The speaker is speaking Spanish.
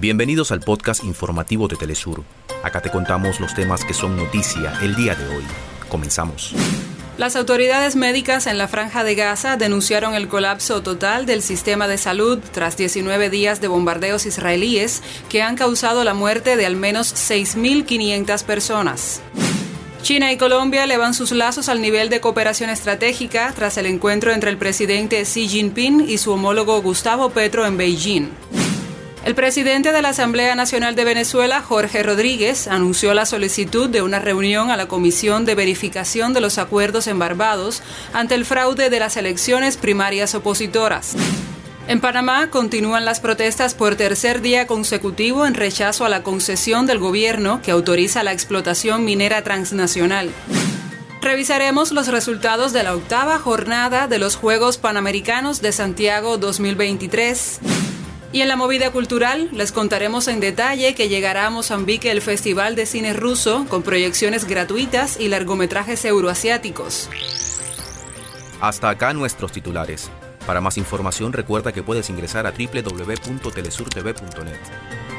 Bienvenidos al podcast informativo de Telesur. Acá te contamos los temas que son noticia el día de hoy. Comenzamos. Las autoridades médicas en la franja de Gaza denunciaron el colapso total del sistema de salud tras 19 días de bombardeos israelíes que han causado la muerte de al menos 6.500 personas. China y Colombia elevan sus lazos al nivel de cooperación estratégica tras el encuentro entre el presidente Xi Jinping y su homólogo Gustavo Petro en Beijing. El presidente de la Asamblea Nacional de Venezuela, Jorge Rodríguez, anunció la solicitud de una reunión a la Comisión de Verificación de los Acuerdos en Barbados ante el fraude de las elecciones primarias opositoras. En Panamá continúan las protestas por tercer día consecutivo en rechazo a la concesión del gobierno que autoriza la explotación minera transnacional. Revisaremos los resultados de la octava jornada de los Juegos Panamericanos de Santiago 2023. Y en la movida cultural les contaremos en detalle que llegará a Mozambique el Festival de Cine Ruso con proyecciones gratuitas y largometrajes euroasiáticos. Hasta acá nuestros titulares. Para más información recuerda que puedes ingresar a www.telesurtv.net.